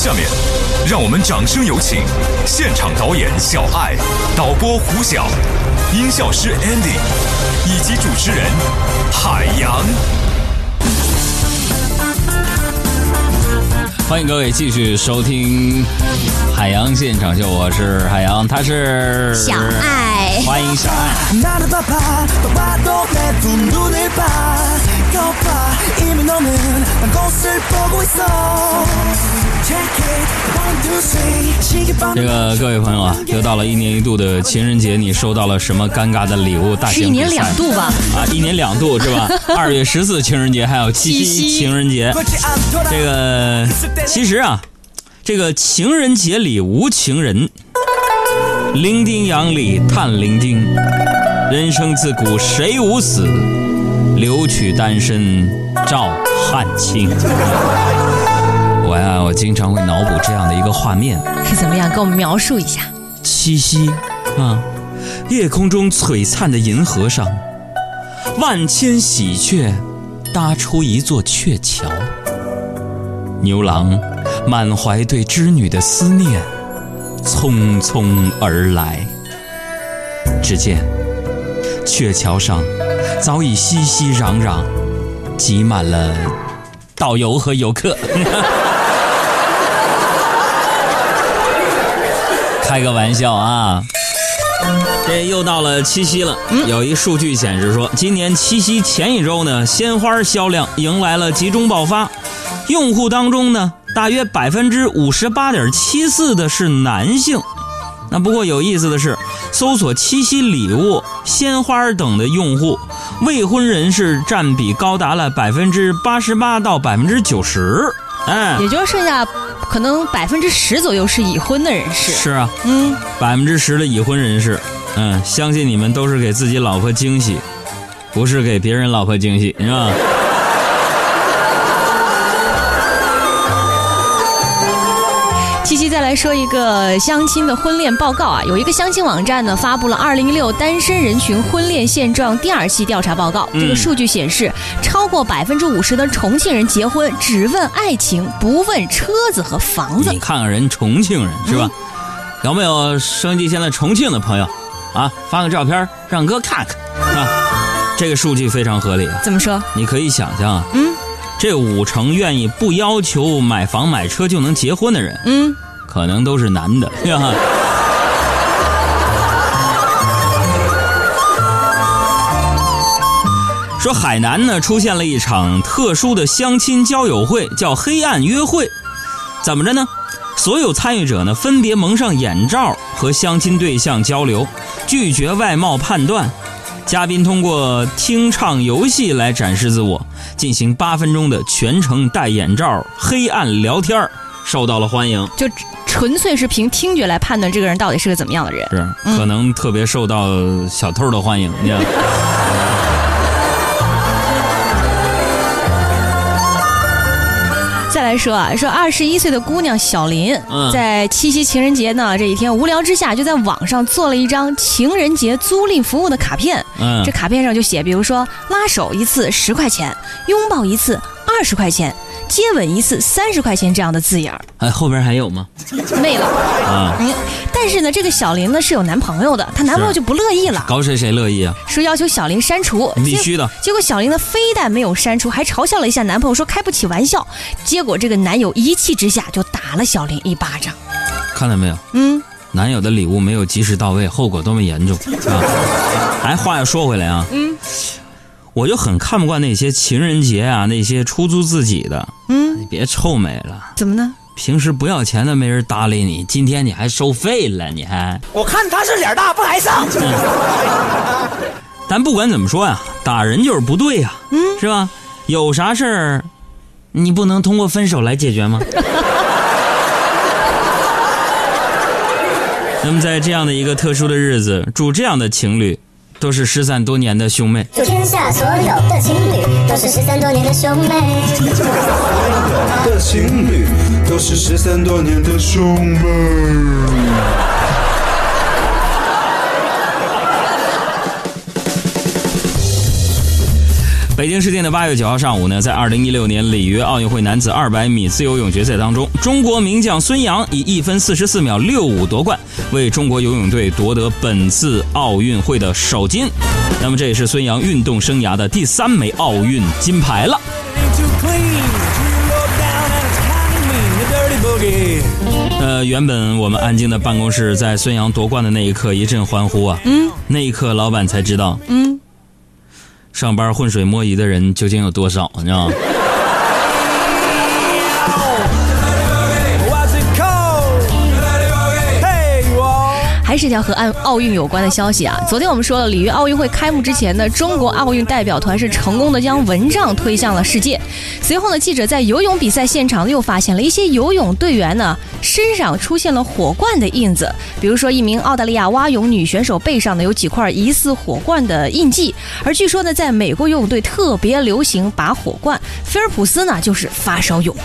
下面，让我们掌声有请现场导演小爱、导播胡晓、音效师 Andy 以及主持人海洋。欢迎各位继续收听《海洋现场秀》，我是海洋，他是小爱欢迎小爱。나를 봐봐 또 봐도 내 두 눈을 봐 거봐 이미 너는 난 곳을 보고 있어 Check it one two three 시계 방 这个各位朋友啊，又到了一年一度的情人节，你收到了什么尴尬的礼物？大型是一年比赛两度吧？啊，一年两度是吧？二月十四情人节，还有七七夕夕情人节。 그렇지 않더라 这个其实啊，这个情人节里无情人，伶仃杨里叹伶仃。人生自古谁无死， 留取单身照汗青。我呀，我经常会脑补这样的一个画面：是怎么样？给我们描述一下。七夕啊，夜空中璀璨的银河上，万千喜鹊搭出一座鹊桥。牛郎满怀对织女的思念，匆匆而来。只见鹊桥上早已熙熙攘攘，挤满了导游和游客。开个玩笑啊！这又到了七夕了，有一数据显示说，今年七夕前一周呢，鲜花销量迎来了集中爆发，用户当中呢，大约百分之五十八点七四的是男性。那不过有意思的是，搜索七夕礼物、鲜花等的用户，未婚人士占比高达了百分之八十八到百分之九十。哎，也就剩下可能百分之十左右是已婚的人士。是啊，嗯，百分之十的已婚人士，嗯，相信你们都是给自己老婆惊喜，不是给别人老婆惊喜，是吧？来说一个相亲的婚恋报告啊，有一个相亲网站呢发布了二零一六单身人群婚恋现状第二期调查报告。嗯这个数据显示，超过百分之五十的重庆人结婚只问爱情，不问车子和房子你。看看人重庆人是吧？有没有收音机前的重庆的朋友啊？发个照片让哥看看啊！这个数据非常合理啊，怎么说？你可以想象啊，嗯这五成愿意不要求买房买车就能结婚的人，嗯，可能都是男的，是吧？说海南呢出现了一场特殊的相亲交友会，叫黑暗约会。怎么着呢？所有参与者呢分别蒙上眼罩和相亲对象交流，拒绝外貌判断。嘉宾通过听唱游戏来展示自我，进行八分钟的全程戴眼罩黑暗聊天受到了欢迎。就纯粹是凭听觉来判断这个人到底是个怎么样的人。是，可能特别受到小偷的欢迎。再来说啊，说二十一岁的姑娘小林，嗯在七夕情人节呢这一天无聊之下，就在网上做了一张情人节租赁服务的卡片。嗯这，卡片上就写，比如说拉手一次十块钱，拥抱一次二十块钱，接吻一次三十块钱这样的字眼儿，哎，后边还有吗？没了。啊，嗯，但是呢，这个小林呢是有男朋友的，她男朋友就不乐意了，搞谁谁乐意啊？说要求小林删除，必须的。结果小林呢，非但没有删除，还嘲笑了一下男朋友，说开不起玩笑。结果这个男友一气之下就打了小林一巴掌。看到没有？嗯，男友的礼物没有及时到位，后果多么严重啊！哎，话又说回来啊，嗯，我就很看不惯那些情人节啊，那些出租自己的，嗯，你别臭美了。怎么呢？平时不要钱的没人搭理你，今天你还收费了，你还。我看他是脸大不挨上。咱不管怎么说呀，打人就是不对呀，嗯，是吧？有啥事儿，你不能通过分手来解决吗？那么在这样的一个特殊的日子，祝这样的情侣都是失散多年的兄妹。祝天下所有的情侣都是失散多年的兄妹。的情侣都是失散多年的兄妹。北京时间的八月九号上午呢，在二零一六年里约奥运会男子二百米自由泳决赛当中，中国名将孙杨以一分四十四秒六五夺冠，为中国游泳队夺得本次奥运会的首金。那么这也是孙杨运动生涯的第三枚奥运金牌了。呃，原本我们安静的办公室在孙杨夺冠的那一刻一阵欢呼啊，嗯，那一刻老板才知道，嗯，上班浑水摸鱼的人究竟有多少，你知道吗？是一条和奥奥运有关的消息啊！昨天我们说了，里约奥运会开幕之前呢，中国奥运代表团是成功的将蚊帐推向了世界。随后呢，记者在游泳比赛现场又发现了一些游泳队员呢身上出现了火罐的印子，比如说一名澳大利亚蛙泳女选手背上呢有几块疑似火罐的印记，而据说呢，在美国游泳队特别流行拔火罐，菲尔普斯呢就是发烧友。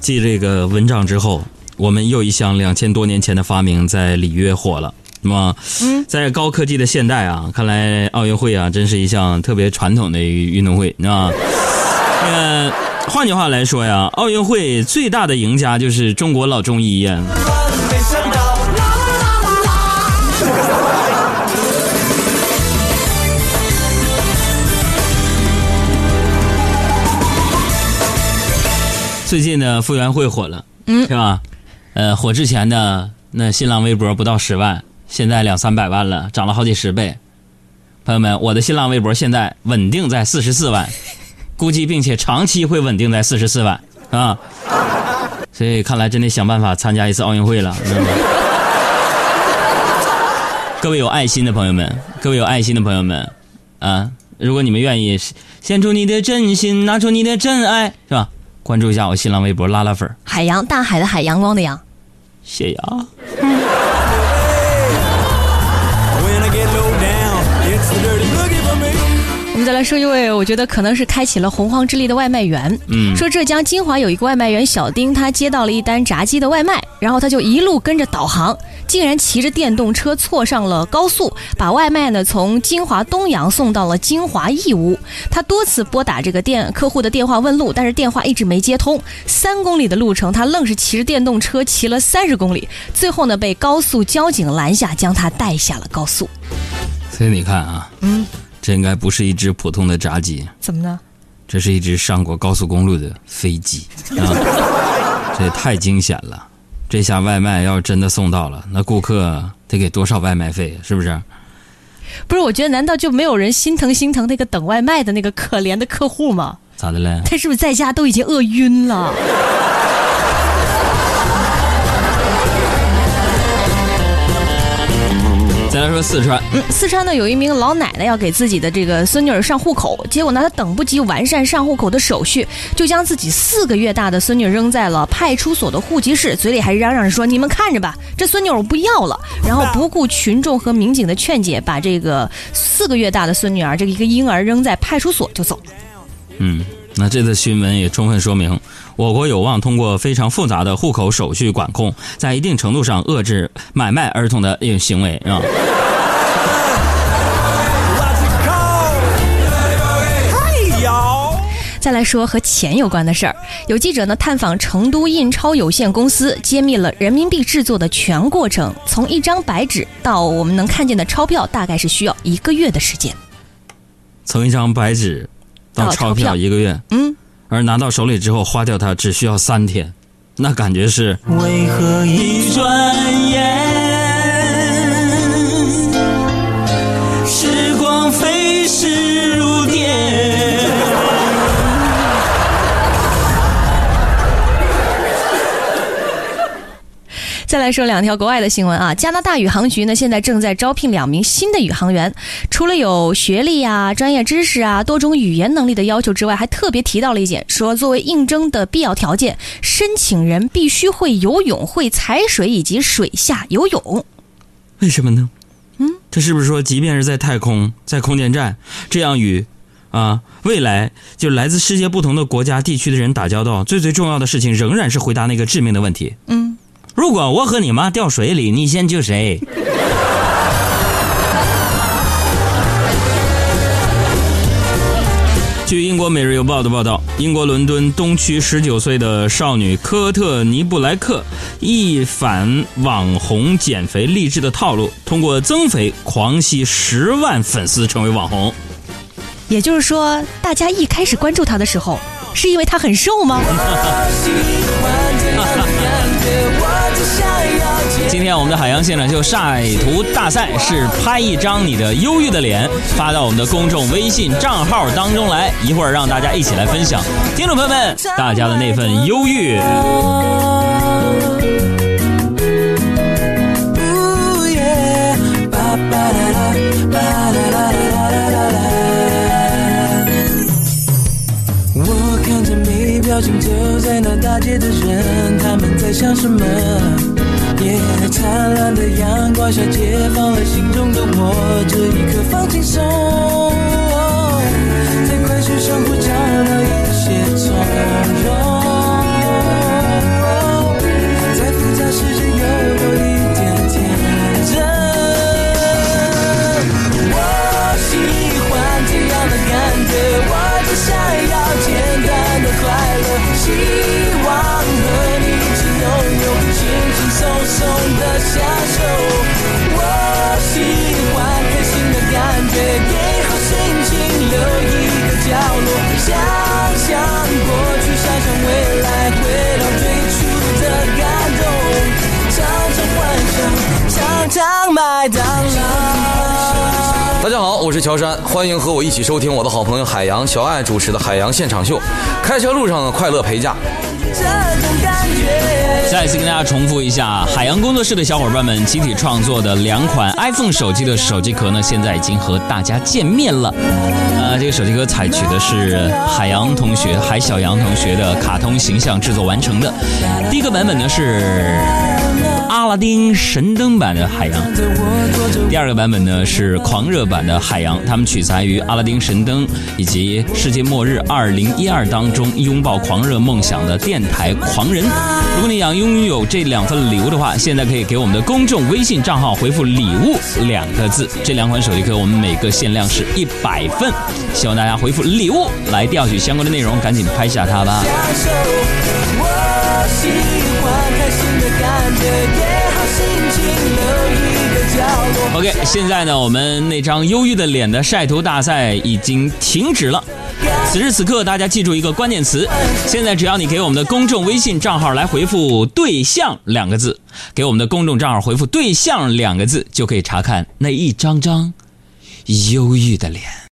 继这个蚊帐之后，我们又一项两千多年前的发明在里约火了。那么，在高科技的现代啊，看来奥运会啊，真是一项特别传统的运动会，啊。呃，换句话来说呀，奥运会最大的赢家就是中国老中医呀。最近的，傅园慧火了，嗯是吧？呃，火之前呢，那新浪微博不到十万，现在两三百万了，涨了好几十倍。朋友们，我的新浪微博现在稳定在四十四万，估计并且长期会稳定在四十四万啊。所以看来真得想办法参加一次奥运会了。各位有爱心的朋友们，各位有爱心的朋友们，啊，如果你们愿意献出你的真心，拿出你的真爱，是吧？关注一下我新浪微博拉拉粉，海洋，大海的海，阳光的阳。谢谢啊。说一位，我觉得可能是开启了洪荒之力的外卖员。嗯说浙江金华有一个外卖员小丁，他接到了一单炸鸡的外卖，然后他就一路跟着导航，竟然骑着电动车错上了高速，把外卖呢从金华东阳送到了金华义乌。他多次拨打这个电客户的电话问路，但是电话一直没接通。三公里的路程，他愣是骑着电动车骑了三十公里，最后呢被高速交警拦下，将他带下了高速。所以你看啊，嗯，这应该不是一只普通的炸鸡，怎么呢？这是一只上过高速公路的飞机啊！这也太惊险了。这下外卖要是真的送到了，那顾客得给多少外卖费？是不是？不是，我觉得难道就没有人心疼心疼那个等外卖的那个可怜的客户吗？咋的嘞？他是不是在家都已经饿晕了？再来说四川，嗯，四川呢有一名老奶奶要给自己的这个孙女儿上户口，结果呢她等不及完善上户口的手续，就将自己四个月大的孙女扔在了派出所的户籍室，嘴里还嚷嚷着说：“你们看着吧，这孙女儿我不要了。”然后不顾群众和民警的劝解，把这个四个月大的孙女儿这个一个婴儿扔在派出所就走了。嗯，那这次新闻也充分说明，我国有望通过非常复杂的户口手续管控，在一定程度上遏制买卖儿童的一种行为啊。再来说和钱有关的事儿，有记者呢探访成都印钞有限公司，揭秘了人民币制作的全过程，从一张白纸到我们能看见的钞票，大概是需要一个月的时间。从一张白纸到钞票票。一个月，嗯，而拿到手里之后花掉它只需要三天，那感觉是为何一转眼，再来说两条国外的新闻啊，加拿大宇航局呢现在正在招聘两名新的宇航员，除了有学历啊、专业知识啊、多种语言能力的要求之外，还特别提到了一点，说作为应征的必要条件，申请人必须会游泳、会踩水以及水下游泳。为什么呢？嗯，这是不是说，即便是在太空、在空间站，这样与啊未来就来自世界不同的国家地区的人打交道，最最重要的事情仍然是回答那个致命的问题：嗯，如果我和你妈掉水里，你先救谁？据英国《每日邮报》的报道，英国伦敦东区十九岁的少女科特尼布莱克一反网红减肥励志的套路，通过增肥狂吸十万粉丝，成为网红。也就是说，大家一开始关注他的时候，是因为他很瘦吗？今天我们的海洋现场秀晒图大赛是拍一张你的忧郁的脸发到我们的公众微信账号当中来，一会儿让大家一起来分享。听众朋友们，大家的那份忧郁。想什么？耶、灿烂的阳光下解放了心中的我，这一刻放轻松，乔杉，欢迎和我一起收听我的好朋友海洋小爱主持的《海洋现场秀》，开车路上的快乐陪驾。再次跟大家重复一下，海洋工作室的小伙伴们集体创作的两款 iPhone 手机的手机壳呢，现在已经和大家见面了。呃，这个手机壳采取的是海洋同学、海小羊同学的卡通形象制作完成的。第一个版本呢是阿拉丁神灯版的海洋，第二个版本呢是狂热版的海洋，它们取材于《阿拉丁神灯》以及《世界末日2012》当中拥抱狂热梦想的电台狂人。如果你想拥有这两份礼物的话，现在可以给我们的公众微信账号回复“礼物”两个字。这两款手机壳我们每个限量是一百份，希望大家回复“礼物”来调取相关的内容，赶紧拍下它吧。我喜欢 OK，现在呢，我们那张忧郁的脸的晒图大赛已经停止了。此时此刻，大家记住一个关键词，现在只要你给我们的公众微信账号来回复“对象”两个字，给我们的公众账号回复“对象”两个字，就可以查看那一张张忧郁的脸。